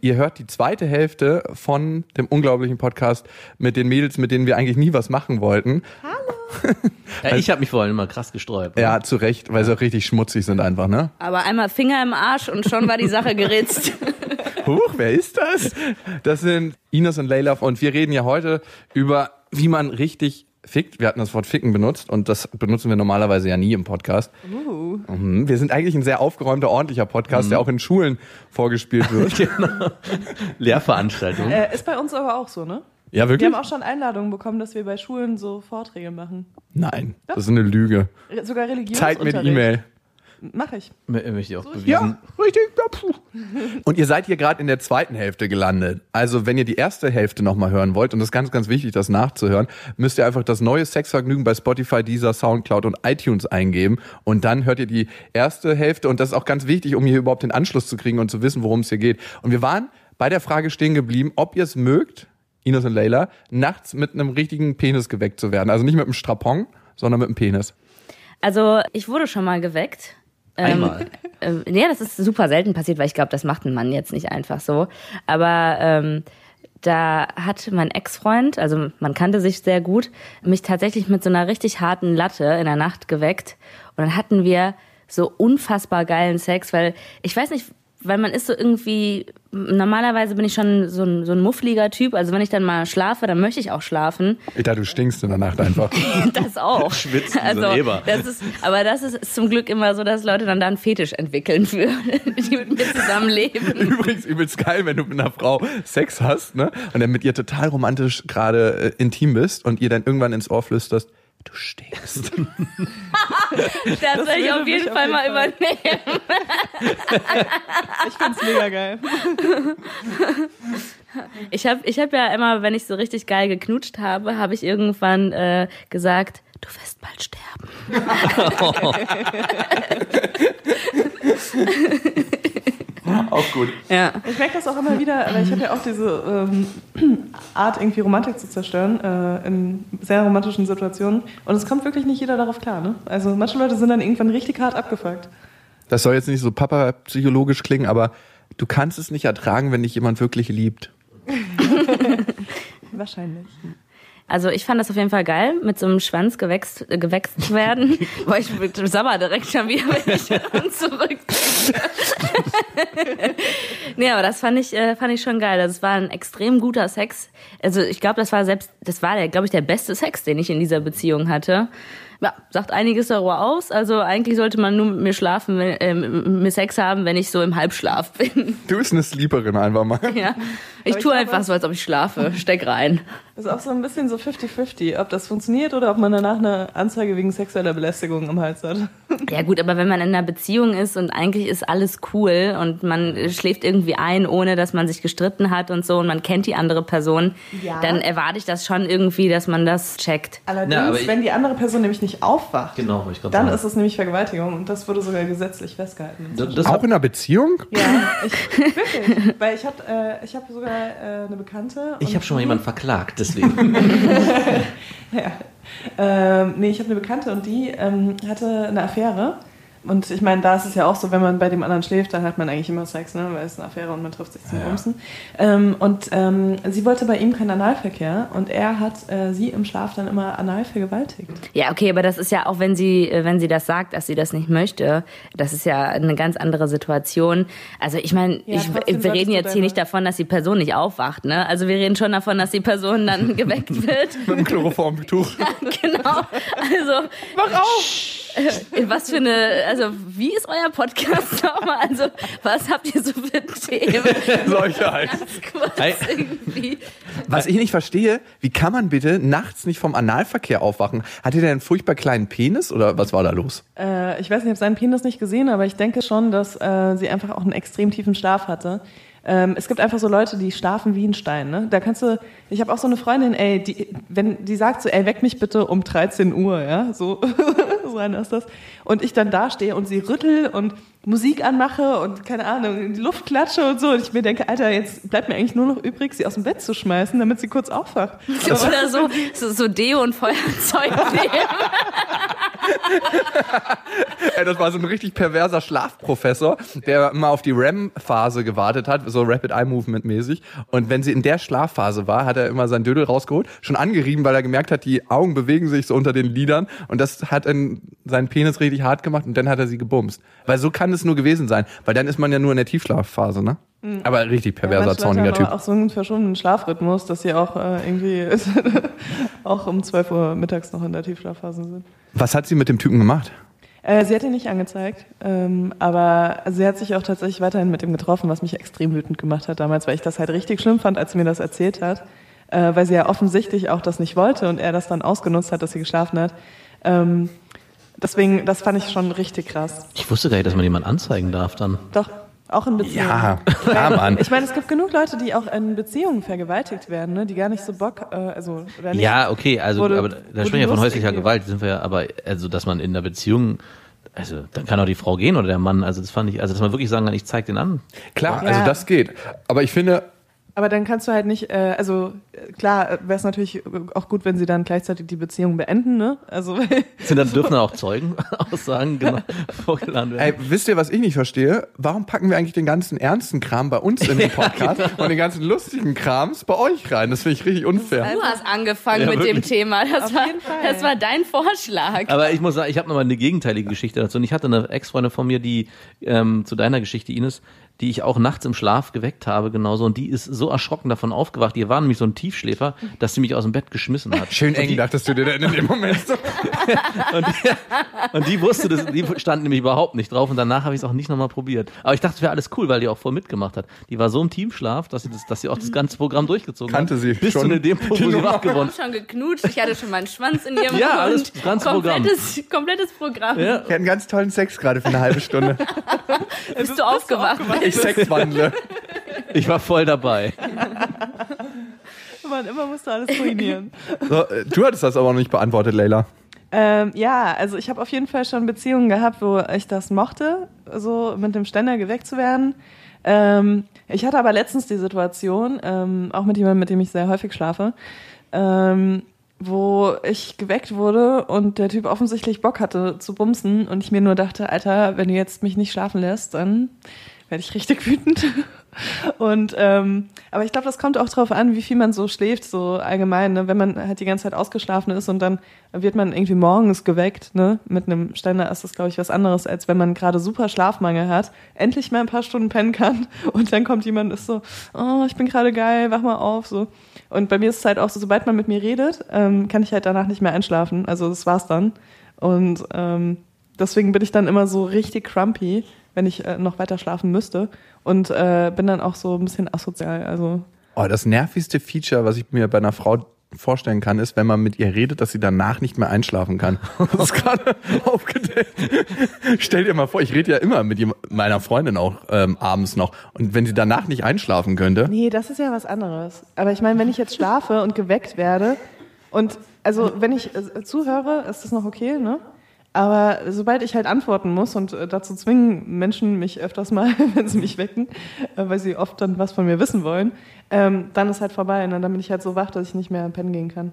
Ihr hört die zweite Hälfte von dem unglaublichen Podcast mit den Mädels, mit denen wir eigentlich nie was machen wollten. Ja, ich habe mich vorhin immer krass gesträubt. ne? Ja, zu Recht, weil sie auch richtig schmutzig sind einfach, ne? Aber einmal Finger im Arsch und schon war die Sache geritzt. Huch, wer ist das? Das sind Ines und Leila und wir reden ja heute über, wie man richtig fickt. Wir hatten das Wort ficken benutzt und das benutzen wir normalerweise ja nie im Podcast. Mhm. Wir sind eigentlich ein sehr aufgeräumter, ordentlicher Podcast, der auch in Schulen vorgespielt wird. Genau. Lehrveranstaltung. Äh, ist bei uns aber auch so, ne? ja, Wir wirklich? haben auch schon Einladungen bekommen, dass wir bei Schulen so Vorträge machen. Nein, das ist eine Lüge. Re- Sogar Religionsunterricht. Zeit mit E-Mail. Mach ich. M- Möchte ich auch bewiesen. Ja, richtig. Und ihr seid hier gerade in der zweiten Hälfte gelandet. Also wenn ihr die erste Hälfte nochmal hören wollt, und das ist ganz, ganz wichtig, das nachzuhören, müsst ihr einfach das neue Sexvergnügen bei Spotify, Deezer, Soundcloud und iTunes eingeben. Und dann hört ihr die erste Hälfte. Und das ist auch ganz wichtig, um hier überhaupt den Anschluss zu kriegen und zu wissen, worum es hier geht. Und wir waren bei der Frage stehen geblieben, ob ihr es mögt, Ines und Leila, nachts mit einem richtigen Penis geweckt zu werden. Also nicht mit einem Strapon, sondern mit einem Penis. Also ich wurde schon mal geweckt. Einmal. Ähm, ja, das ist super selten passiert, weil ich glaube, das macht ein Mann jetzt nicht einfach so. Aber ähm, da hat mein Ex-Freund, also man kannte sich sehr gut, mich tatsächlich mit so einer richtig harten Latte in der Nacht geweckt. Und dann hatten wir so unfassbar geilen Sex, weil ich weiß nicht, weil man ist so irgendwie, normalerweise bin ich schon so ein, so ein muffliger Typ. Also wenn ich dann mal schlafe, dann möchte ich auch schlafen. Dachte, du stinkst in der Nacht einfach. Das auch. Schwitzen, so also, ein Eber. das ist, aber das ist zum Glück immer so, dass Leute dann da einen Fetisch entwickeln für, die mit mir zusammenleben. Übrigens übelst geil, wenn du mit einer Frau Sex hast, ne? Und dann mit ihr total romantisch gerade äh, intim bist und ihr dann irgendwann ins Ohr flüsterst, du stinkst. Das soll ich auf jeden mich auf Fall jeden mal Fall. übernehmen. Ich find's mega geil. Ich habe ich hab ja immer, wenn ich so richtig geil geknutscht habe, habe ich irgendwann äh, gesagt, du wirst bald sterben. Auch gut. Ja. Ich merke das auch immer wieder, aber ich habe ja auch diese ähm, Art, irgendwie Romantik zu zerstören äh, in sehr romantischen Situationen. Und es kommt wirklich nicht jeder darauf klar. Ne? Also manche Leute sind dann irgendwann richtig hart abgefuckt. Das soll jetzt nicht so papa-psychologisch klingen, aber du kannst es nicht ertragen, wenn dich jemand wirklich liebt. Wahrscheinlich. Also ich fand das auf jeden Fall geil, mit so einem Schwanz gewächst, äh, gewächst zu werden. Boah, ich sabber direkt schon wieder, wenn ich daran zurück. nee, aber das fand ich, äh, fand ich schon geil. Das war ein extrem guter Sex. Also ich glaube, das war selbst, das war der, glaube ich, der beste Sex, den ich in dieser Beziehung hatte. Ja, sagt einiges darüber aus. Also eigentlich sollte man nur mit mir schlafen, wenn, äh, mit mir Sex haben, wenn ich so im Halbschlaf bin. Du bist eine Sleeperin einfach mal. ja. Ich tue einfach so, als ob ich schlafe. Steck rein. Das ist auch so ein bisschen so 50-50, ob das funktioniert oder ob man danach eine Anzeige wegen sexueller Belästigung am Hals hat. Ja gut, aber wenn man in einer Beziehung ist und eigentlich ist alles cool und man schläft irgendwie ein, ohne dass man sich gestritten hat und so und man kennt die andere Person, Ja. dann erwarte ich das schon irgendwie, dass man das checkt. Allerdings, Ja, wenn die andere Person nämlich nicht aufwacht, Genau, ich dann sagen. ist es nämlich Vergewaltigung und das wurde sogar gesetzlich festgehalten. Das, das Auch in einer Beziehung? Ja, ich, wirklich. Weil ich habe äh, ich hab sogar äh, eine Bekannte. ich habe schon mal jemanden verklagt, deswegen. Ja. Ähm, nee, ich habe eine Bekannte und die ähm, hatte eine Affäre. Und ich meine, da ist es ja auch so, wenn man bei dem anderen schläft, dann hat man eigentlich immer Sex, ne? weil es ist eine Affäre und man trifft sich zum Bumsen. Ähm, und ähm, sie wollte bei ihm keinen Analverkehr und er hat äh, sie im Schlaf dann immer anal vergewaltigt. Ja, okay, aber das ist ja auch, wenn sie, äh, wenn sie das sagt, dass sie das nicht möchte, das ist ja eine ganz andere Situation. Also ich meine, Ja, wir reden jetzt hier nicht davon, dass die Person nicht aufwacht, ne? Also wir reden schon davon, dass die Person dann geweckt wird. Mit einem Chloroformtuch. genau. Also Mach auf! Äh, Was für eine, also wie ist euer Podcast nochmal? Also was habt ihr so für Themen? Solche halt. Was ich nicht verstehe, wie kann man bitte nachts nicht vom Analverkehr aufwachen? Hatte der einen furchtbar kleinen Penis oder was war da los? Äh, ich weiß nicht, ich habe seinen Penis nicht gesehen, aber ich denke schon, dass äh, sie einfach auch einen extrem tiefen Schlaf hatte. Ähm, es gibt einfach so Leute, die schlafen wie ein Stein. Ne? Da kannst du, ich habe auch so eine Freundin, ey, die, wenn die sagt so, ey, weck mich bitte um 13 Uhr, ja, so, einer ist das. Und ich dann da stehe und sie rüttel und Musik anmache und keine Ahnung, in die Luft klatsche und so. Und ich mir denke, Alter, jetzt bleibt mir eigentlich nur noch übrig, sie aus dem Bett zu schmeißen, damit sie kurz aufwacht. Oder so, so, so Deo und Feuerzeug nehmen. Ey, das war so ein richtig perverser Schlafprofessor, der mal auf die REM-Phase gewartet hat, so Rapid Eye Movement mäßig. Und wenn sie in der Schlafphase war, hat er immer sein Dödel rausgeholt, schon angerieben, weil er gemerkt hat, die Augen bewegen sich so unter den Lidern und das hat dann seinen Penis richtig hart gemacht und dann hat er sie gebumst. Weil so kann es nur gewesen sein, weil dann ist man ja nur in der Tiefschlafphase, ne? Aber richtig perverser, Leute zorniger Typ. auch so einen verschobenen Schlafrhythmus, dass sie auch äh, irgendwie auch um 12 Uhr mittags noch in der Tiefschlafphase sind. Was hat sie mit dem Typen gemacht? Äh, sie hat ihn nicht angezeigt, ähm, aber sie hat sich auch tatsächlich weiterhin mit ihm getroffen, was mich extrem wütend gemacht hat damals, weil ich das halt richtig schlimm fand, als sie mir das erzählt hat, äh, weil sie ja offensichtlich auch das nicht wollte und er das dann ausgenutzt hat, dass sie geschlafen hat. Ähm, deswegen, das fand ich schon richtig krass. Ich wusste gar nicht, dass man jemanden anzeigen darf dann. Doch, auch in Beziehungen. Ja, klar, Mann. Ich meine, es gibt genug Leute, die auch in Beziehungen vergewaltigt werden, ne? die gar nicht so Bock, äh, also oder nicht, Ja, okay, also du- aber da sprechen wir von häuslicher irgendwie- Gewalt, sind wir ja, aber also dass man in einer Beziehung also dann kann auch die Frau gehen oder der Mann, also das fand ich, also dass man wirklich sagen kann, ich zeig den an. Klar, Ja. also das geht. Aber ich finde, Aber dann kannst du halt nicht, äh, also äh, klar wäre es natürlich auch gut, wenn sie dann gleichzeitig die Beziehung beenden, ne? Also Sind dann dürfen dann auch Zeugenaussagen genau, vorgeladen werden. Ey, wisst ihr, was ich nicht verstehe? Warum packen wir eigentlich den ganzen ernsten Kram bei uns in den Podcast und den ganzen lustigen Krams bei euch rein? Das finde ich richtig unfair. Du hast angefangen Ja, mit dem. Thema. Das Auf war, jeden Fall. das war dein Vorschlag. Aber ich muss sagen, ich habe nochmal eine gegenteilige Geschichte dazu. Und ich hatte eine Ex-Freundin von mir, die ähm, zu deiner Geschichte, Ines, die ich auch nachts im Schlaf geweckt habe, genauso. Und die ist so erschrocken davon aufgewacht. Die war nämlich so ein Tiefschläfer, dass sie mich aus dem Bett geschmissen hat. Schön eng, dachtest du dir denn in dem Moment so? Und die, und die wusste das, die stand nämlich überhaupt nicht drauf. Und danach habe ich es auch nicht nochmal probiert. Aber ich dachte, es wäre alles cool, weil die auch voll mitgemacht hat. Die war so im Tiefschlaf, dass sie, das, dass sie auch das ganze Programm durchgezogen Kannte hat. sie Bis schon zu dem Punkt, die wo sie wach geworden Ich habe schon geknutscht, ich hatte schon meinen Schwanz in ihrem Ja, Mund. alles- das ganze Programm. komplettes, komplettes Programm. Ja. Wir hatten ganz tollen Sex gerade für eine halbe Stunde. Bist du aufgewacht? Ich Sex wandle. Ich war voll dabei. man immer musst du alles ruinieren. So, äh, du hattest das aber noch nicht beantwortet, Leila. ähm, ja, also ich habe auf jeden Fall schon Beziehungen gehabt, wo ich das mochte, so mit dem Ständer geweckt zu werden. Ähm, ich hatte aber letztens die Situation, ähm, auch mit jemandem, mit dem ich sehr häufig schlafe, ähm, wo ich geweckt wurde und der Typ offensichtlich Bock hatte zu bumsen und ich mir nur dachte, Alter, wenn du jetzt mich nicht schlafen lässt, dann werde ich richtig wütend. Und ähm, aber ich glaube, das kommt auch drauf an, wie viel man so schläft, so allgemein. Ne? Wenn man halt die ganze Zeit ausgeschlafen ist und dann wird man irgendwie morgens geweckt, ne? Mit einem Ständer ist das, glaube ich, was anderes, als wenn man gerade super Schlafmangel hat, endlich mal ein paar Stunden pennen kann und dann kommt jemand ist so, oh, ich bin gerade geil, wach mal auf, so. Und bei mir ist es halt auch so, sobald man mit mir redet, ähm, kann ich halt danach nicht mehr einschlafen. Also das war's dann. Und ähm, deswegen bin ich dann immer so richtig crumpy, wenn ich äh, noch weiter schlafen müsste. Und äh, bin dann auch so ein bisschen asozial. Also Oh, das nervigste Feature, was ich mir bei einer Frau vorstellen kann, ist, wenn man mit ihr redet, dass sie danach nicht mehr einschlafen kann. Das ist gerade aufgedeckt. Stell dir mal vor, ich rede ja immer mit meiner Freundin auch ähm, abends noch. Und wenn sie danach nicht einschlafen könnte, Nee, das ist ja was anderes. Aber ich meine, wenn ich jetzt schlafe und geweckt werde und also wenn ich äh, zuhöre, ist das noch okay, ne? Aber sobald ich halt antworten muss und äh, dazu zwingen Menschen mich öfters mal, wenn sie mich wecken, äh, weil sie oft dann was von mir wissen wollen, ähm, dann ist halt vorbei. Ne? Dann bin ich halt so wach, dass ich nicht mehr pennen gehen kann.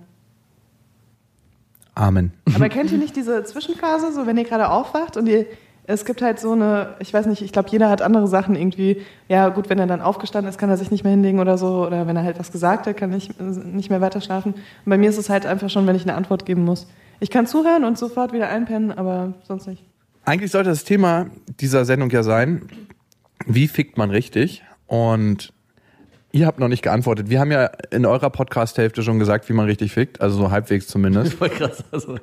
Amen. Aber kennt ihr nicht diese Zwischenphase, so wenn ihr gerade aufwacht und ihr, es gibt halt so eine, ich weiß nicht, ich glaube, jeder hat andere Sachen irgendwie. Ja, gut, wenn er dann aufgestanden ist, kann er sich nicht mehr hinlegen oder so. Oder wenn er halt was gesagt hat, kann ich äh, nicht mehr weiter schlafen. Und bei mir ist es halt einfach schon, wenn ich eine Antwort geben muss. Ich kann zuhören und sofort wieder einpennen, aber sonst nicht. Eigentlich sollte das Thema dieser Sendung ja sein, wie fickt man richtig? Und ihr habt noch nicht geantwortet. Wir haben ja in eurer Podcast-Hälfte schon gesagt, wie man richtig fickt, also so halbwegs zumindest. Voll krass. Also,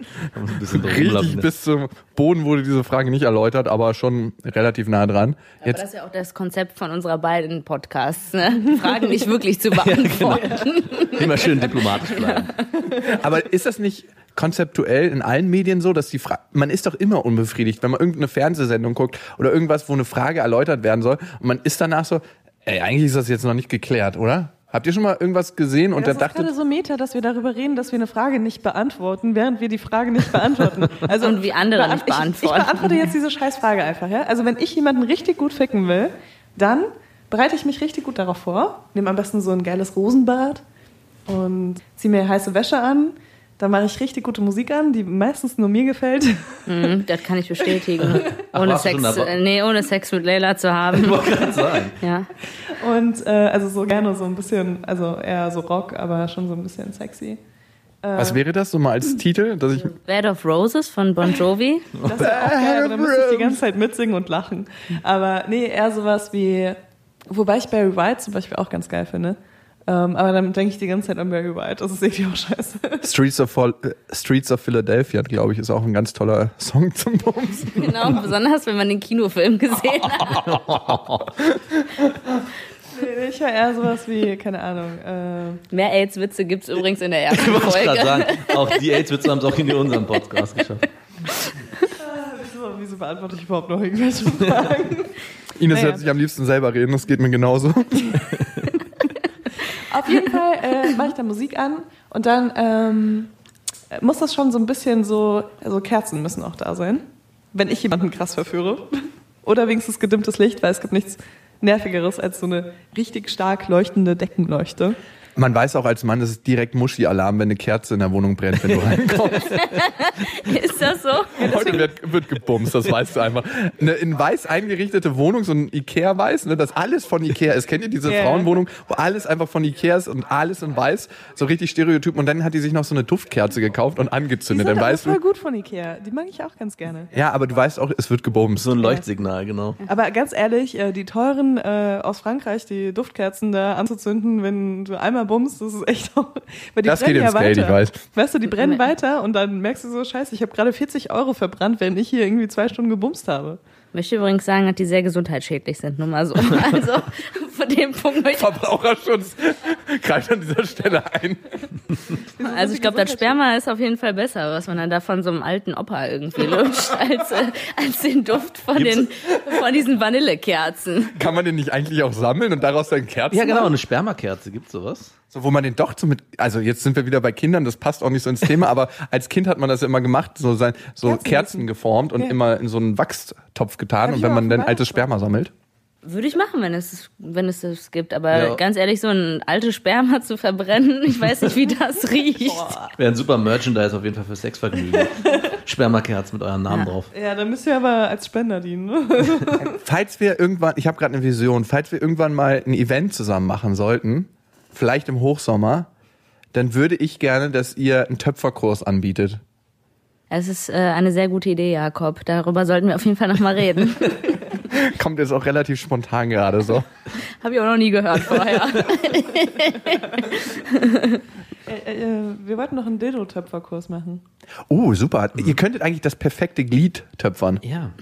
Richtig bis zum Boden wurde diese Frage nicht erläutert, aber schon relativ nah dran. Aber Jetzt das ist ja auch das Konzept von unserer beiden Podcasts, ne? Fragen nicht wirklich zu beantworten. Immer schön diplomatisch bleiben. Aber ist das nicht konzeptuell in allen Medien so, dass die Frage, man ist doch immer unbefriedigt, wenn man irgendeine Fernsehsendung guckt oder irgendwas, wo eine Frage erläutert werden soll und man ist danach so, Ey, eigentlich ist das jetzt noch nicht geklärt, oder? Habt ihr schon mal irgendwas gesehen und das da ist gerade so meta, dass wir darüber reden, dass wir eine Frage nicht beantworten, während wir die Frage nicht beantworten. Also Und wie andere nicht Ich, ich beantworten. beantworte jetzt diese scheiß Frage einfach, ja? Also wenn ich jemanden richtig gut ficken will, dann bereite ich mich richtig gut darauf vor, nehme am besten so ein geiles Rosenbad und ziehe mir heiße Wäsche an, dann mache ich richtig gute Musik an, die meistens nur mir gefällt. Mhm, das kann ich bestätigen. ohne du Sex, äh, nee, ohne Sex mit Leila zu haben. Wollte gerade sagen. Ja. Und äh, also so gerne so ein bisschen, also eher so Rock, aber schon so ein bisschen sexy. was wäre das so mal als Titel, dass ich Bed of Roses von Bon Jovi. Das ist auch geil, aber da müsste ich die ganze Zeit mitsingen und lachen. Aber nee, eher sowas wie, wobei ich Barry White zum Beispiel auch ganz geil finde. Ähm, aber dann denke ich die ganze Zeit an Barry White. Das ist irgendwie auch scheiße. Streets of, äh, Streets of Philadelphia, glaube ich, ist auch ein ganz toller Song zum Bums. Genau, besonders wenn man den Kinofilm gesehen hat. Ich höre eher sowas wie, keine Ahnung, äh, Mehr AIDS-Witze gibt's übrigens in der ersten Ich wollte gerade Folge. sagen, auch die AIDS-Witze haben es auch in unserem Podcast geschafft. wieso, wieso beantworte ich überhaupt noch irgendwelche Fragen? Ines Naja. hört sich am liebsten selber reden, das geht mir genauso. Auf jeden Fall äh, mache ich da Musik an und dann ähm, muss das schon so ein bisschen so, also Kerzen müssen auch da sein, wenn ich jemanden krass verführe. Oder wenigstens gedimmtes Licht, weil es gibt nichts Nervigeres als so eine richtig stark leuchtende Deckenleuchte. Man weiß auch als Mann, es ist direkt Muschi-Alarm, wenn eine Kerze in der Wohnung brennt, wenn du reinkommst. Ist das so? Heute wird, wird gebumst, das weißt du einfach. Eine in weiß eingerichtete Wohnung, so ein Ikea-Weiß, ne, das alles von Ikea ist. Kennt ihr diese Ja. Frauenwohnung, wo alles einfach von Ikea ist und alles in weiß, so richtig Stereotyp. Und dann hat die sich noch so eine Duftkerze gekauft und Die angezündet. sind Dann weißt voll du, gut von Ikea. Die mag ich auch ganz gerne. ja, aber du weißt auch, es wird gebumst. So ein Leuchtsignal, genau. Aber ganz ehrlich, äh, die teuren äh, aus Frankreich, die Duftkerzen da anzuzünden, wenn du einmal bummst, das ist echt auch. Weil die Das brennen geht ja ins Geld, weiter. ich weiß. Weißt du, die brennen weiter und dann merkst du so, scheiße, ich habe gerade 40 Euro verbrannt, wenn ich hier irgendwie zwei Stunden gebumst habe. Ich möchte übrigens sagen, dass die sehr gesundheitsschädlich sind, nur mal so. Also von dem Punkt möchte Verbraucherschutz greift an dieser Stelle ein. also ich glaube, das Sperma ist auf jeden Fall besser, was man dann da von so einem alten Opa irgendwie lutscht, als, äh, als den Duft von, den, von diesen Vanillekerzen. Kann man den nicht eigentlich auch sammeln und daraus dann Kerzen Ja, genau, machen? eine Spermakerze, gibt's sowas? So, wo man den doch so mit, also jetzt sind wir wieder bei Kindern, das passt auch nicht so ins Thema, aber als Kind hat man das ja immer gemacht, so sein, so Kerzen Kerzen, essen. immer und Ja. immer in so einen Wachstopf getan Hab und wenn man dann altes Sperma sammelt. Würde ich machen, wenn es, wenn es das gibt. Aber Ja. ganz ehrlich, so ein altes Sperma zu verbrennen, ich weiß nicht, wie das riecht. Wäre ein super Merchandise auf jeden Fall für Sexvergnügen. Spermakerzen mit eurem Namen Ja. drauf. Ja, dann müsst ihr aber als Spender dienen. Ne? Falls wir irgendwann, ich habe gerade eine Vision, falls wir irgendwann mal ein Event zusammen machen sollten, vielleicht im Hochsommer, dann würde ich gerne, dass ihr einen Töpferkurs anbietet. Es ist äh, eine sehr gute Idee, Jakob. Darüber sollten wir auf jeden Fall nochmal reden. Kommt jetzt auch relativ spontan gerade so. Habe ich auch noch nie gehört vorher. Äh, äh, wir wollten noch einen Dildo-Töpferkurs machen. Oh, super. Ihr könntet eigentlich das perfekte Glied töpfern. Ja.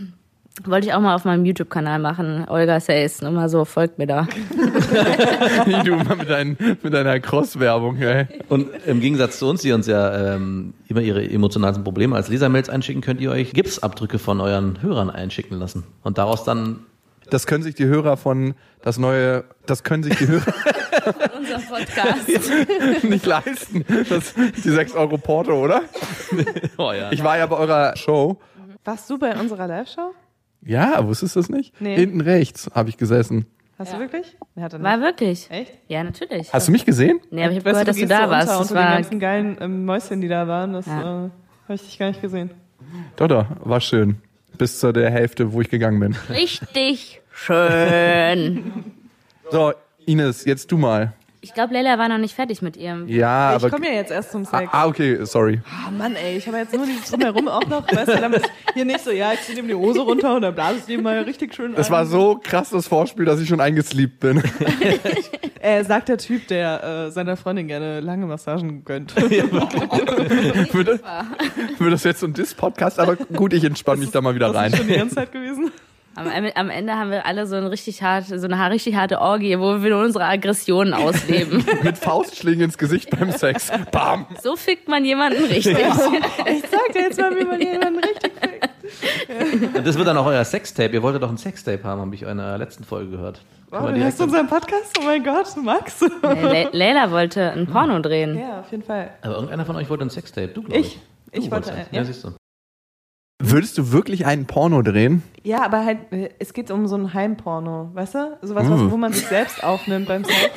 Wollte ich auch mal auf meinem YouTube-Kanal machen. Olga Says, nur mal so, folgt mir da. Wie du mal mit, dein, mit deiner Cross-Werbung, ey. Und im Gegensatz zu uns, die uns ja ähm, immer ihre emotionalen Probleme als Lesermails einschicken, könnt ihr euch Gipsabdrücke von euren Hörern einschicken lassen. Und daraus dann Das können sich die Hörer von das neue, das können sich die Hörer Unser Podcast. nicht leisten. Das, die 6 Euro Porto, oder? oh ja. Ich war ja bei eurer Show. Warst du bei unserer Live-Show? Ja, wusstest du das nicht? Nee. Hinten rechts habe ich gesessen. Hast du wirklich? Nee, hat er nicht. War wirklich. Echt? Ja, natürlich. Hast du mich gesehen? Nee, aber ich habe Weißt gehört, dass du da so warst. Unter, Das unter den war, ganzen geilen ähm, Mäuschen, die da waren. Das Ja. äh, habe ich dich gar nicht gesehen. Doch, doch, war schön. Bis zu der Hälfte, wo ich gegangen bin. richtig schön. So, Ines, jetzt du mal. Ich glaube, Leila war noch nicht fertig mit ihrem. Ja, ich aber. komme ja jetzt erst zum Ah, Sex. ah, okay, sorry. Ah, Mann, ey, ich habe jetzt nur dieses Drumherum auch noch. Weißt du, damit hier nicht so, ja, ich zieh ihm die Hose runter und dann blase ich ihm mal richtig schön Das ein. war so krass das Vorspiel, dass ich schon eingesleept bin. Äh, sagt der Typ, der äh, seiner Freundin gerne lange Massagen gönnt. Würde, das jetzt so ein Diss-Podcast, aber gut, ich entspanne mich da mal wieder Das rein. ist schon die ganze Zeit gewesen. Am, am Ende haben wir alle so, ein richtig hart, so eine richtig harte Orgie, wo wir unsere Aggressionen ausleben. Mit Faustschlägen ins Gesicht beim Sex. Bam! so fickt man jemanden richtig. Ich sag dir jetzt mal, wie man jemanden richtig fickt. Und das wird dann auch euer Sextape. Ihr wolltet doch ein Sextape haben, habe ich in der letzten Folge gehört. Oh, man du hast unseren Podcast? Oh mein Gott, Max. Le Leila wollte ein Porno drehen. ja, auf jeden Fall. Aber irgendeiner von euch wollte ein Sextape. Du, glaube ich. Ich. Ich Du wollte, wolltest eins. ja. Ja, siehst du. Würdest du wirklich einen Porno drehen? Ja, aber halt, äh, es geht um so ein Heimporno, weißt du? Sowas, Mm. was, wo man sich selbst aufnimmt beim Sex.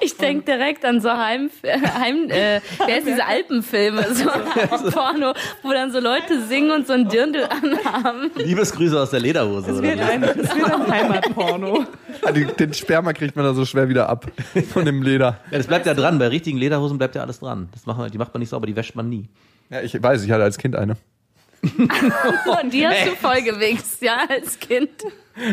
Ich denke direkt an so Heim, Heim äh, wer ist diese Alpenfilme, so Porno, wo dann so Leute singen und so ein Dirndl anhaben. Liebesgrüße aus der Lederhose. Es wird ein, es wird ein Heimatporno. Ah, Den Sperma kriegt man da so schwer wieder ab von dem Leder. Ja, das bleibt ja dran. Bei richtigen Lederhosen bleibt ja alles dran. Das macht man, die macht man nicht sauber, die wäscht man nie. Ja, ich weiß, ich hatte als Kind eine. Und die hast du voll gewichst, ja, als Kind.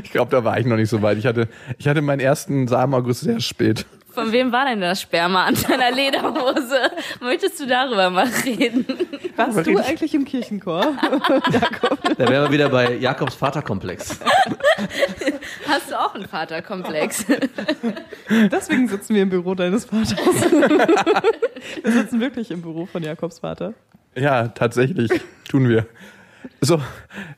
Ich glaube, da war ich noch nicht so weit. Ich hatte, ich hatte meinen ersten Samenerguss sehr spät. Von wem war denn das Sperma an deiner Lederhose? Möchtest du darüber mal reden? Warst du eigentlich im Kirchenchor? Da wären wir wieder bei Jakobs Vaterkomplex. Hast du auch einen Vaterkomplex? Deswegen sitzen wir im Büro deines Vaters. Wir sitzen wirklich im Büro von Jakobs Vater. Ja, tatsächlich tun wir. So,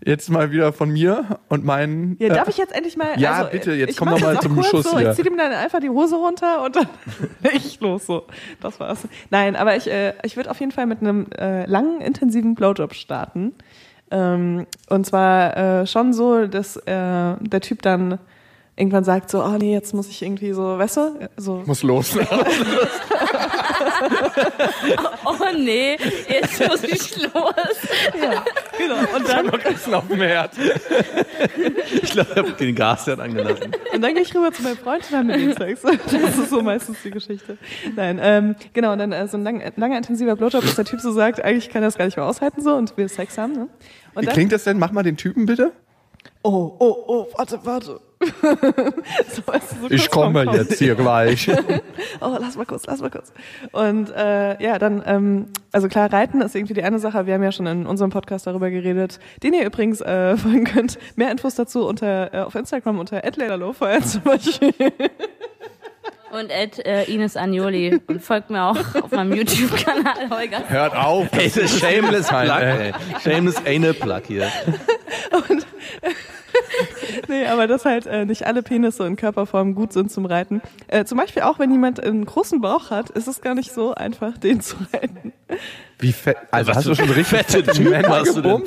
jetzt mal wieder von mir und meinen. Ja, darf äh, ich jetzt endlich mal. Ja, also, bitte, jetzt ich komm doch mal zum kurz Schuss So, hier. ich zieh ihm dann einfach die Hose runter und dann ich los so. Das war's. Nein, aber ich, äh, ich würde auf jeden Fall mit einem äh, langen, intensiven Blowjob starten. Ähm, und zwar äh, schon so, dass äh, der Typ dann irgendwann sagt so, oh nee, jetzt muss ich irgendwie so, weißt du, so muss los. Oh nee, jetzt muss ich los. ja, genau. Und dann, noch Essen auf dem Herd. Ich glaube, ich habe den Gasherd angelassen. und dann gehe ich rüber zu meinem Freund und dann mit ihm Sex. Das ist so meistens die Geschichte. Nein, ähm, genau, und dann äh, so ein lang, langer, intensiver Blowjob, bis der Typ so sagt, eigentlich kann er das gar nicht mehr aushalten so und will Sex haben. Ne? Und Wie dann, klingt das denn? Mach mal den Typen bitte. oh, oh, oh, warte, warte. so, so Ich komme Kommen. jetzt hier gleich. Oh, lass mal kurz, lass mal kurz. Und äh, ja, dann, ähm, also klar, Reiten ist irgendwie die eine Sache. Wir haben ja schon in unserem Podcast darüber geredet, den ihr übrigens äh, folgen könnt. Mehr Infos dazu unter äh, auf Instagram unter @laylalofer zum Beispiel. Und Ed äh, Ines Agnoli. Und folgt mir auch auf meinem YouTube-Kanal, Holger. Hört auf. Ey, das ist shameless Plug, ey. Shameless Anal Plug hier. nee, aber dass halt äh, nicht alle Penisse in Körperform gut sind zum Reiten. Äh, zum Beispiel auch, wenn jemand einen großen Bauch hat, ist es gar nicht so einfach, den zu reiten. Wie fett. Also Was hast du schon richtig fette fette Typ Männer hast du denn?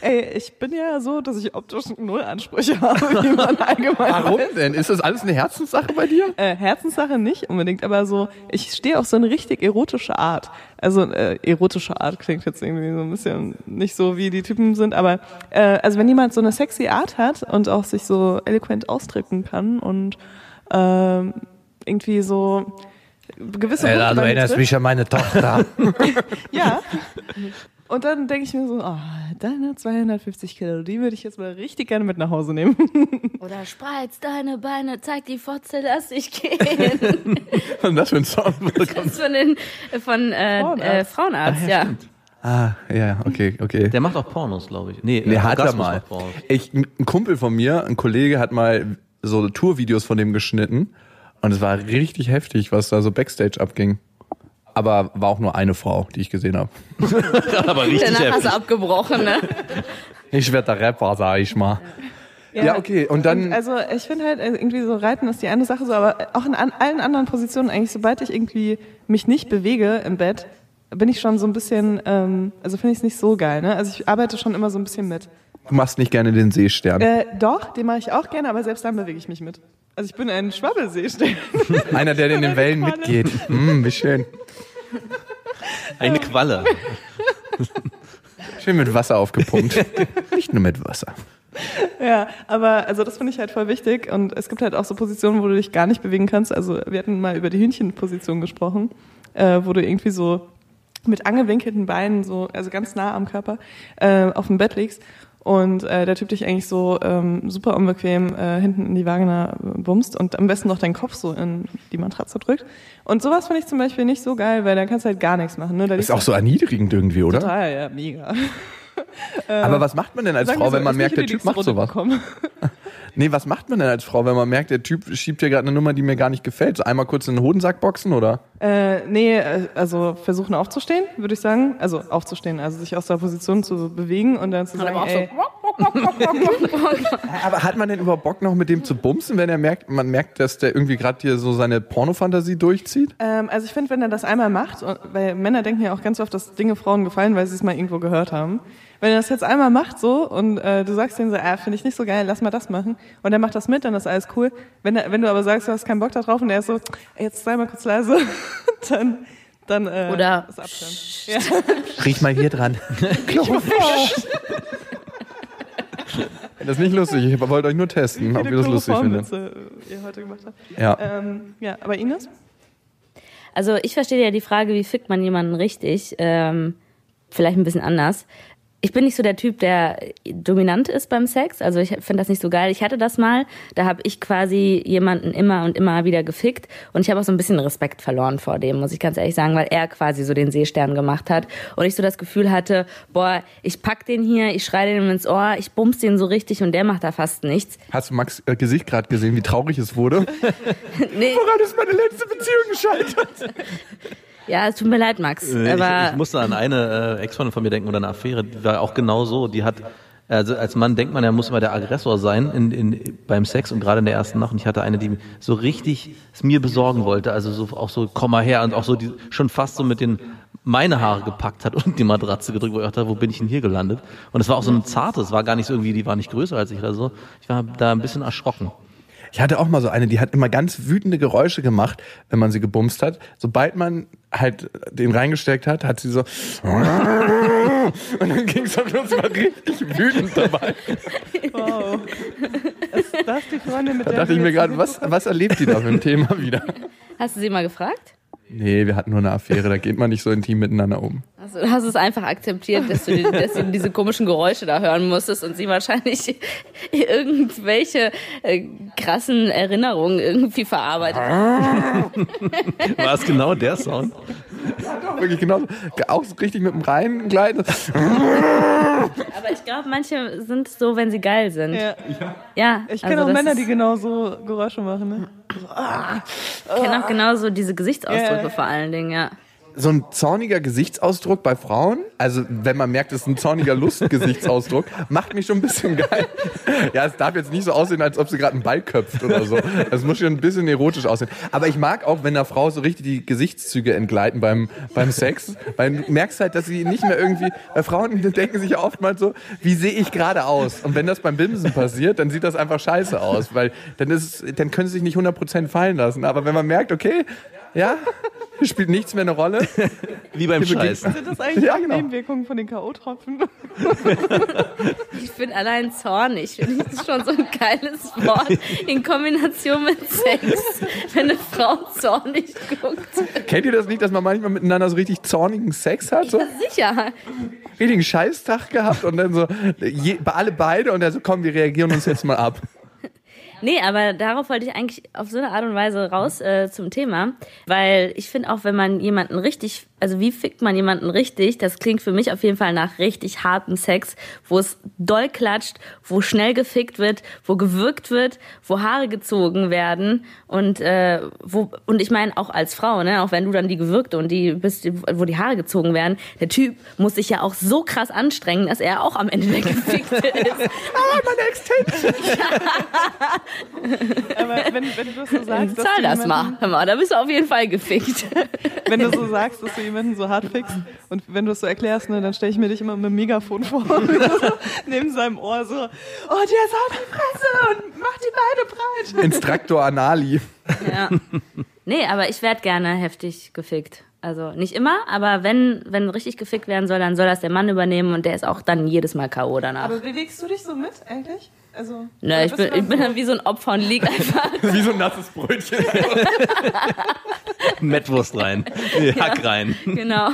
Ey, ich bin ja so, dass ich optisch null Ansprüche habe, wie man allgemein Warum weiß. denn? Ist das alles eine Herzenssache bei dir? Äh, Herzenssache nicht unbedingt, aber so, ich stehe auf so eine richtig erotische Art. Also äh, erotische Art klingt jetzt irgendwie so ein bisschen nicht so, wie die Typen sind, aber äh, also wenn jemand so eine sexy Art hat und auch sich so eloquent ausdrücken kann und ähm, irgendwie so gewisse Punkte bei mir trifft. an meine Tochter. Ja. Und dann denke ich mir so, oh, deine 250 Kilo, die würde ich jetzt mal richtig gerne mit nach Hause nehmen. Oder spreiz deine Beine, zeig die Fotze, lass dich gehen. Was ist das für ein Song? Das ist von, den, von äh, Frauenarzt. Äh, Frauenarzt, ja. Ah, ja, okay, okay. Der macht auch Pornos, glaube ich. Nee, Nee, äh, hat er mal. Ich, ein Kumpel von mir, ein Kollege, hat mal so Tourvideos von dem geschnitten und es war richtig heftig, was da so Backstage abging. Aber war auch nur eine Frau, die ich gesehen habe. Aber richtig Danach hast heftig. du abgebrochen, ne? Ich werde der Rapper, sag ich mal. Ja, okay, und dann- also ich finde halt äh, irgendwie so Reiten ist die eine Sache so, aber auch in an, allen anderen Positionen eigentlich, sobald ich irgendwie mich nicht bewege im Bett, bin ich schon so ein bisschen, ähm, also finde ich es nicht so geil, ne? Also ich arbeite schon immer so ein bisschen mit. Du machst nicht gerne den Seestern. Äh, doch, den mache ich auch gerne, aber selbst dann bewege ich mich mit. Also ich bin ein Schwabbelseestern. Einer, der in den Wellen Qualle. mitgeht. Mm, wie schön. Eine Qualle. Schön mit Wasser aufgepumpt. nicht nur mit Wasser. Ja, aber also das finde ich halt voll wichtig und es gibt halt auch so Positionen, wo du dich gar nicht bewegen kannst. Also wir hatten mal über die Hühnchenposition gesprochen, äh, wo du irgendwie so mit angewinkelten Beinen so, also ganz nah am Körper, äh, auf dem Bett liegst und äh, der Typ dich eigentlich so ähm, super unbequem äh, hinten in die Vagina äh, bumst und am besten noch deinen Kopf so in die Matratze drückt. Und sowas finde ich zum Beispiel nicht so geil, weil da kannst du halt gar nichts machen. Ne? Da Ist auch so erniedrigend irgendwie, oder? total, ja, mega. Aber was macht man denn als Frau, so, wenn man merkt, der Typ macht sowas? Nee, was macht man denn als Frau, wenn man merkt, der Typ schiebt hier gerade eine Nummer, die mir gar nicht gefällt? So einmal kurz in den Hodensack boxen, oder? Äh, nee, äh, also versuchen aufzustehen, würde ich sagen. Also aufzustehen, also sich aus der Position zu bewegen und dann zu sagen, ey, Aber hat man denn überhaupt Bock noch mit dem zu bumsen, wenn er merkt, man merkt, dass der irgendwie gerade hier so seine Pornofantasie durchzieht? Ähm, also ich finde, wenn er das einmal macht, weil Männer denken ja auch ganz oft, dass Dinge Frauen gefallen, weil sie es mal irgendwo gehört haben. Wenn er das jetzt einmal macht so und äh, du sagst denen so, ah, finde ich nicht so geil, lass mal das machen und er macht das mit, dann ist alles cool. Wenn, er, wenn du aber sagst, du hast keinen Bock da drauf und er ist so, jetzt sei mal kurz leise, dann, dann äh, Oder ist Abstand. Ja. Riech mal hier dran. das ist nicht lustig, ich wollte euch nur testen, ob ihr das lustig findet. Äh, ihr heute gemacht habt. Ja. Ähm, ja, aber Ines? Also ich verstehe ja die Frage, wie fickt man jemanden richtig? Ähm, vielleicht ein bisschen anders. Ich bin nicht so der Typ, der dominant ist beim Sex. Also ich finde das nicht so geil. Ich hatte das mal. Da habe ich quasi jemanden immer und immer wieder gefickt. Und ich habe auch so ein bisschen Respekt verloren vor dem, muss ich ganz ehrlich sagen, weil er quasi so den Seestern gemacht hat. Und ich so das Gefühl hatte, boah, ich pack den hier, ich schreie den ins Ohr, ich bums den so richtig und der macht da fast nichts. Hast du Max äh, Gesicht gerade gesehen, wie traurig es wurde? Nee, Woran ist meine letzte Beziehung gescheitert? ja, es tut mir leid, Max. Äh, aber ich, ich musste an eine äh, Ex-Freundin von mir denken oder eine Affäre, die war auch genau so. Die hat, also als Mann denkt man, er muss immer der Aggressor sein in, in, beim Sex und gerade in der ersten Nacht. Und ich hatte eine, die so richtig es mir besorgen wollte, also so auch so komm mal her und auch so die schon fast so mit den meine Haare gepackt hat und die Matratze gedrückt, wo ich dachte, wo bin ich denn hier gelandet? Und es war auch so ein zartes, war gar nicht so irgendwie, die war nicht größer als ich oder so. Ich war da ein bisschen erschrocken. Ich hatte auch mal so eine, die hat immer ganz wütende Geräusche gemacht, wenn man sie gebumst hat. Sobald man halt den reingesteckt hat, hat sie so und dann ging es am Schluss mal richtig wütend dabei. Wow. Ist das die Freundin, mit Da der dachte ich mir gerade, was, was erlebt die da für ein Thema wieder? hast du sie mal gefragt? Nee, wir hatten nur eine Affäre, da geht man nicht so intim miteinander um. Also du hast es einfach akzeptiert, dass du, die- dass du diese komischen Geräusche da hören musstest und sie wahrscheinlich irgendwelche äh, krassen Erinnerungen irgendwie verarbeitet. War es genau der Sound? Wirklich genau, auch so richtig mit dem Reingleiten. Aber ich glaube, manche sind so, wenn sie geil sind. Ja. Ja, Ich kenne also auch Männer, die genau so Geräusche machen. Ne? Ich kenne auch genauso diese Gesichtsausdrücke ja. vor allen Dingen, ja. So ein zorniger Gesichtsausdruck bei Frauen, also wenn man merkt, es ist ein zorniger Lustgesichtsausdruck, macht mich schon ein bisschen geil. Ja, es darf jetzt nicht so aussehen, als ob sie gerade einen Ball köpft oder so. Es muss schon ein bisschen erotisch aussehen. Aber ich mag auch, wenn einer Frau so richtig die Gesichtszüge entgleiten beim, beim Sex, weil du merkst halt, dass sie nicht mehr irgendwie, bei Frauen denken sich ja oftmals so, wie sehe ich gerade aus? Und wenn das beim Bimsen passiert, dann sieht das einfach scheiße aus, weil dann ist, dann können sie sich nicht 100% fallen lassen. Aber wenn man merkt, okay, ja, spielt nichts mehr eine Rolle, Wie beim Hier Scheiß. Sind das eigentlich Ja, genau. Nebenwirkungen von den K.O.-Tropfen? Ich finde allein zornig, das ist schon so ein geiles Wort in Kombination mit Sex, wenn eine Frau zornig guckt. Kennt ihr das nicht, dass man manchmal miteinander so richtig zornigen Sex hat? So Sicher. richtigen Scheißtag gehabt und dann so je, alle beide und er so, komm, wir reagieren uns jetzt mal ab. Nee, aber darauf wollte ich eigentlich auf so eine Art und Weise raus äh, zum Thema, weil ich finde auch, wenn man jemanden richtig, also wie fickt man jemanden richtig, das klingt für mich auf jeden Fall nach richtig hartem Sex, wo es doll klatscht, wo schnell gefickt wird, wo gewürgt wird, wo Haare gezogen werden und äh, wo und ich meine auch als Frau, ne, auch wenn du dann die gewürgte und die bist, wo die Haare gezogen werden, der Typ muss sich ja auch so krass anstrengen, dass er auch am Ende der gefickte ist. Ah, meine Extension! Aber wenn, wenn du so sagst, dass Zahl du das jemanden- mal. Mal, da bist du auf jeden Fall gefickt. wenn du so sagst, dass du jemanden so hart fickst und wenn du es so erklärst, ne, dann stelle ich mir dich immer mit dem Megafon vor, so neben seinem Ohr so, oh, der ist auf die Fresse und mach die Beine breit. Instruktor Anali. Ja. Nee, aber ich werde gerne heftig gefickt. Also nicht immer, aber wenn, wenn richtig gefickt werden soll, dann soll das der Mann übernehmen und der ist auch dann jedes Mal K.O. danach. Aber bewegst du dich so mit eigentlich? Also, Nö, ich bin, ich bin dann wie so ein Opfer und lieg einfach. Wie so ein nasses Brötchen. Mettwurst rein. Nee, Hack rein. genau.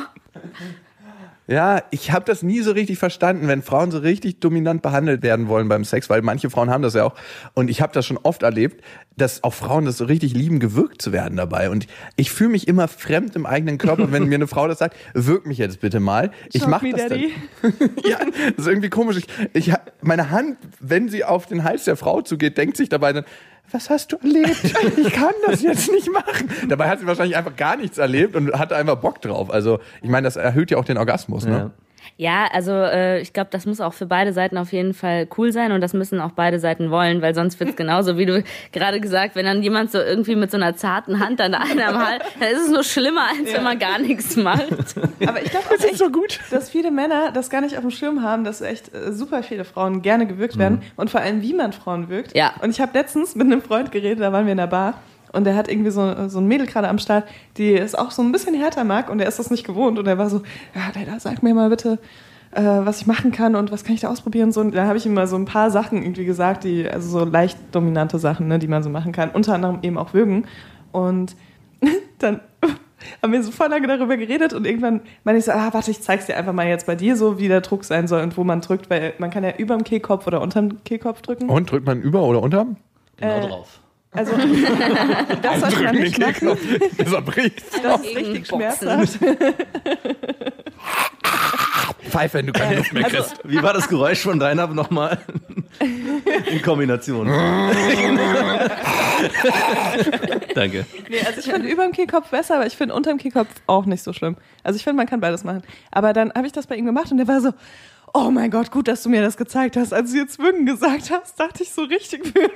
Ja, ich habe das nie so richtig verstanden, wenn Frauen so richtig dominant behandelt werden wollen beim Sex, weil manche Frauen haben das ja auch. Und ich habe das schon oft erlebt, dass auch Frauen das so richtig lieben, gewürgt zu werden dabei. Und ich fühle mich immer fremd im eigenen Körper, wenn mir eine Frau das sagt, wirk mich jetzt bitte mal. Ich Shock mach me, das dann. Daddy. ja, das ist irgendwie komisch. Ich, ich, meine Hand, wenn sie auf den Hals der Frau zugeht, denkt sich dabei dann, was hast du erlebt? Ich kann das jetzt nicht machen. Dabei hat sie wahrscheinlich einfach gar nichts erlebt und hatte einfach Bock drauf. Also, ich meine, das erhöht ja auch den Orgasmus, ne? Ja. Ja, also äh, ich glaube, das muss auch für beide Seiten auf jeden Fall cool sein und das müssen auch beide Seiten wollen, weil sonst wird's genauso, wie du gerade gesagt, wenn dann jemand so irgendwie mit so einer zarten Hand an einer am Hals, dann ist es nur schlimmer, als wenn man gar nichts macht. Aber ich glaube auch echt, so gut. dass viele Männer das gar nicht auf dem Schirm haben, dass echt äh, super viele Frauen gerne gewürgt werden und vor allem, wie man Frauen wirkt. Ja. Und ich habe letztens mit einem Freund geredet, da waren wir in der Bar und der hat irgendwie so, so ein Mädel gerade am Start, die es auch so ein bisschen härter mag und er ist das nicht gewohnt und er war so, ja, Leila, sag mir mal bitte, äh, was ich machen kann und was kann ich da ausprobieren. So, und da habe ich ihm mal so ein paar Sachen irgendwie gesagt, die, also so leicht dominante Sachen, ne, die man so machen kann, unter anderem eben auch Würgen. Und dann haben wir so voll lange darüber geredet und irgendwann meine ich so, ah, warte, ich zeig's dir einfach mal jetzt bei dir so, wie der Druck sein soll und wo man drückt, weil man kann ja über dem Kehlkopf oder unterm Kehlkopf drücken. Und drückt man über oder unter? Genau Äh, drauf. Also das sollte man nicht er bricht. Das ist richtig schmerzhaft. Pfeife, wenn du keine Luft mehr Also, kriegst. Wie war das Geräusch von deiner nochmal? In Kombination. Danke. Nee, also ich finde über dem Kehlkopf besser, aber ich finde unter dem Kehlkopf auch nicht so schlimm. Also ich finde, man kann beides machen. Aber dann habe ich das bei ihm gemacht und der war so, oh mein Gott, gut, dass du mir das gezeigt hast. Als du jetzt Würgen gesagt hast, dachte ich so richtig Würgen.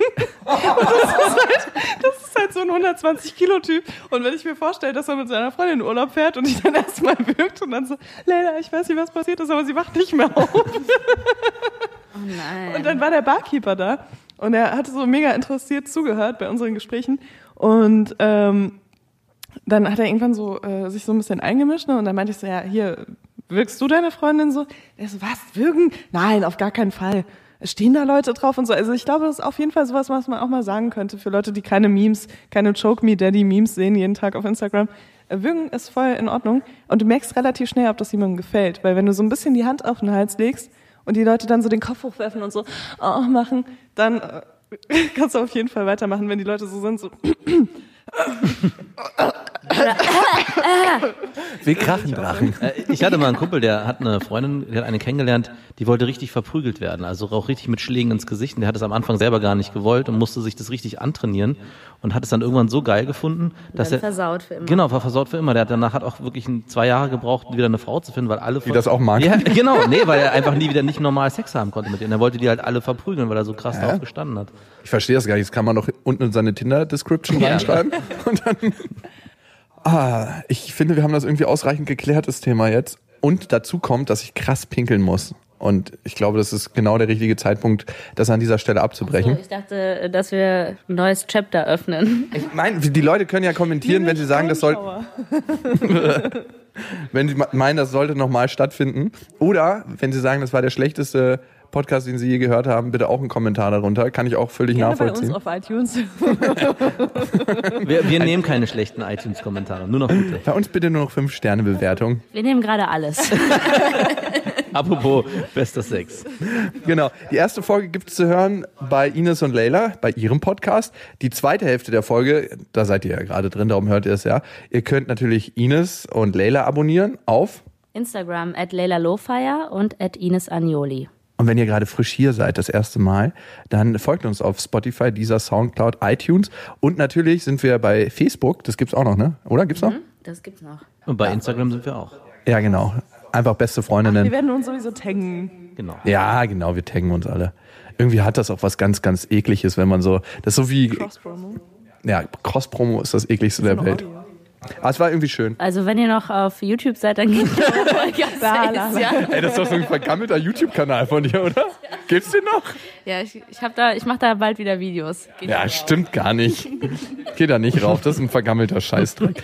Und das ist halt, das ist halt so ein 120-Kilo-Typ. Und wenn ich mir vorstelle, dass er mit seiner Freundin in Urlaub fährt und ich dann erstmal wirkt und dann so, Leila, ich weiß nicht, was passiert ist, aber sie wacht nicht mehr auf. Oh nein. Und dann war der Barkeeper da und er hatte so mega interessiert zugehört bei unseren Gesprächen. Und ähm, dann hat er irgendwann so äh, sich so ein bisschen eingemischt ne? und dann meinte ich so, ja, hier, wirkst du deine Freundin so? Er so, was, würgen? Nein, auf gar keinen Fall. Stehen da Leute drauf und so? Also ich glaube, das ist auf jeden Fall sowas, was man auch mal sagen könnte für Leute, die keine Memes, keine Choke Me Daddy Memes sehen jeden Tag auf Instagram. Äh, Würgen ist voll in Ordnung und du merkst relativ schnell, ob das jemandem gefällt, weil wenn du so ein bisschen die Hand auf den Hals legst und die Leute dann so den Kopf hochwerfen und so oh, machen, dann äh, kannst du auf jeden Fall weitermachen, wenn die Leute so sind, so Wir krachen Drachen. Äh, Ich hatte mal einen Kumpel, der hat eine Freundin, der hat eine kennengelernt, die wollte richtig verprügelt werden, also auch richtig mit Schlägen ins Gesicht. Und der hat es am Anfang selber gar nicht gewollt und musste sich das richtig antrainieren und hat es dann irgendwann so geil gefunden, dass Dann er versaut für immer. Genau, war versaut für immer. Der hat danach hat auch wirklich zwei Jahre gebraucht, wieder eine Frau zu finden, weil alle Die das auch mag. Ja, genau, nee, weil er einfach nie wieder nicht normal Sex haben konnte mit denen. Er wollte die halt alle verprügeln, weil er so krass darauf gestanden hat. Ich verstehe das gar nicht. Das kann man doch unten in seine Tinder-Description reinschreiben. Und dann. Ah, ich finde, wir haben das irgendwie ausreichend geklärt, das Thema jetzt. Und dazu kommt, dass ich krass pinkeln muss. Und ich glaube, das ist genau der richtige Zeitpunkt, das an dieser Stelle So, abzubrechen. ich dachte, dass wir ein neues Chapter öffnen. Ich meine, die Leute können ja kommentieren, wenn sie sagen, das soll, wenn sie meinen, das sollte nochmal stattfinden. Oder wenn sie sagen, das war der schlechteste Podcast, den sie je gehört haben, bitte auch einen Kommentar darunter. Kann ich auch völlig gerne bei uns nachvollziehen. auf iTunes. Wir, wir nehmen keine schlechten iTunes-Kommentare, nur noch gute. Bei uns bitte nur noch 5 Sterne Bewertung. Wir nehmen gerade alles. Apropos bester Sex. Genau. Die erste Folge gibt es zu hören bei Ines und Leila, bei ihrem Podcast. Die zweite Hälfte der Folge, da seid ihr ja gerade drin, darum hört ihr es ja. Ihr könnt natürlich Ines und Leila abonnieren auf. Instagram at Leila Lowfire und at Ines Agnoli. Und wenn ihr gerade frisch hier seid, das erste Mal, dann folgt uns auf Spotify, dieser Soundcloud, iTunes. Und natürlich sind wir bei Facebook, das gibt's auch noch, ne? Oder? Gibt's noch? Das gibt's noch. Und bei Instagram sind wir auch. Ja, genau. Einfach beste Wir Freundinnen. werden uns sowieso taggen. Genau. Ja, genau, wir taggen uns alle. Irgendwie hat das auch was ganz, ganz ekliges, wenn man so, das ist so wie, Cross-Promo. ja, Cross-Promo ist das ekligste der Welt. Aber es war irgendwie schön. Also wenn ihr noch auf YouTube seid, dann geht Da, ja. Ey, das ist doch so ein vergammelter YouTube-Kanal von dir, oder? Gibt's den noch? Ja, ich, ich hab da, ich mache da bald wieder Videos. Geht Ja, stimmt gar nicht. Geh da nicht rauf, das ist ein vergammelter Scheißdreck.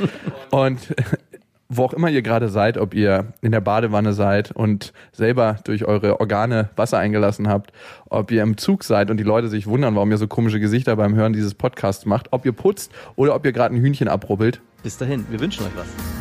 Und wo auch immer ihr gerade seid, ob ihr in der Badewanne seid und selber durch eure Organe Wasser eingelassen habt, ob ihr im Zug seid und die Leute sich wundern, warum ihr so komische Gesichter beim Hören dieses Podcasts macht, ob ihr putzt oder ob ihr gerade ein Hühnchen abrubbelt. Bis dahin, wir wünschen euch was.